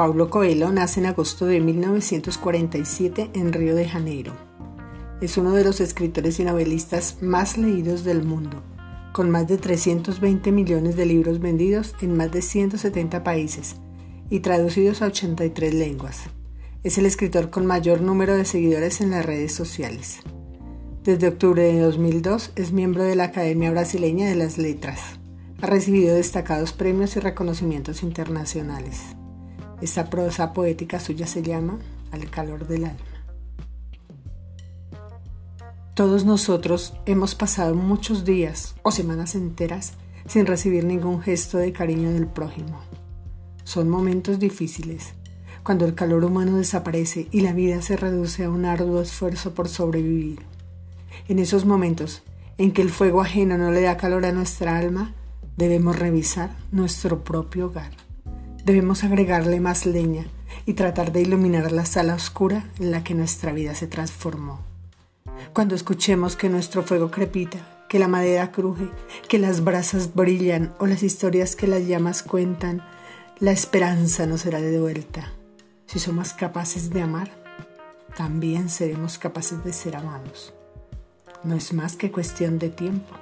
Paulo Coelho nace en agosto de 1947 en Río de Janeiro. Es uno de los escritores y novelistas más leídos del mundo, con más de 320 millones de libros vendidos en más de 170 países y traducidos a 83 lenguas. Es el escritor con mayor número de seguidores en las redes sociales. Desde octubre de 2002 es miembro de la Academia Brasileña de las Letras. Ha recibido destacados premios y reconocimientos internacionales. Esta prosa poética suya se llama Al calor del alma. Todos nosotros hemos pasado muchos días o semanas enteras sin recibir ningún gesto de cariño del prójimo. Son momentos difíciles, cuando el calor humano desaparece y la vida se reduce a un arduo esfuerzo por sobrevivir. En esos momentos en que el fuego ajeno no le da calor a nuestra alma, debemos revisar nuestro propio hogar. Debemos agregarle más leña y tratar de iluminar la sala oscura en la que nuestra vida se transformó. Cuando escuchemos que nuestro fuego crepita, que la madera cruje, que las brasas brillan o las historias que las llamas cuentan, la esperanza nos será de vuelta. Si somos capaces de amar, también seremos capaces de ser amados. No es más que cuestión de tiempo.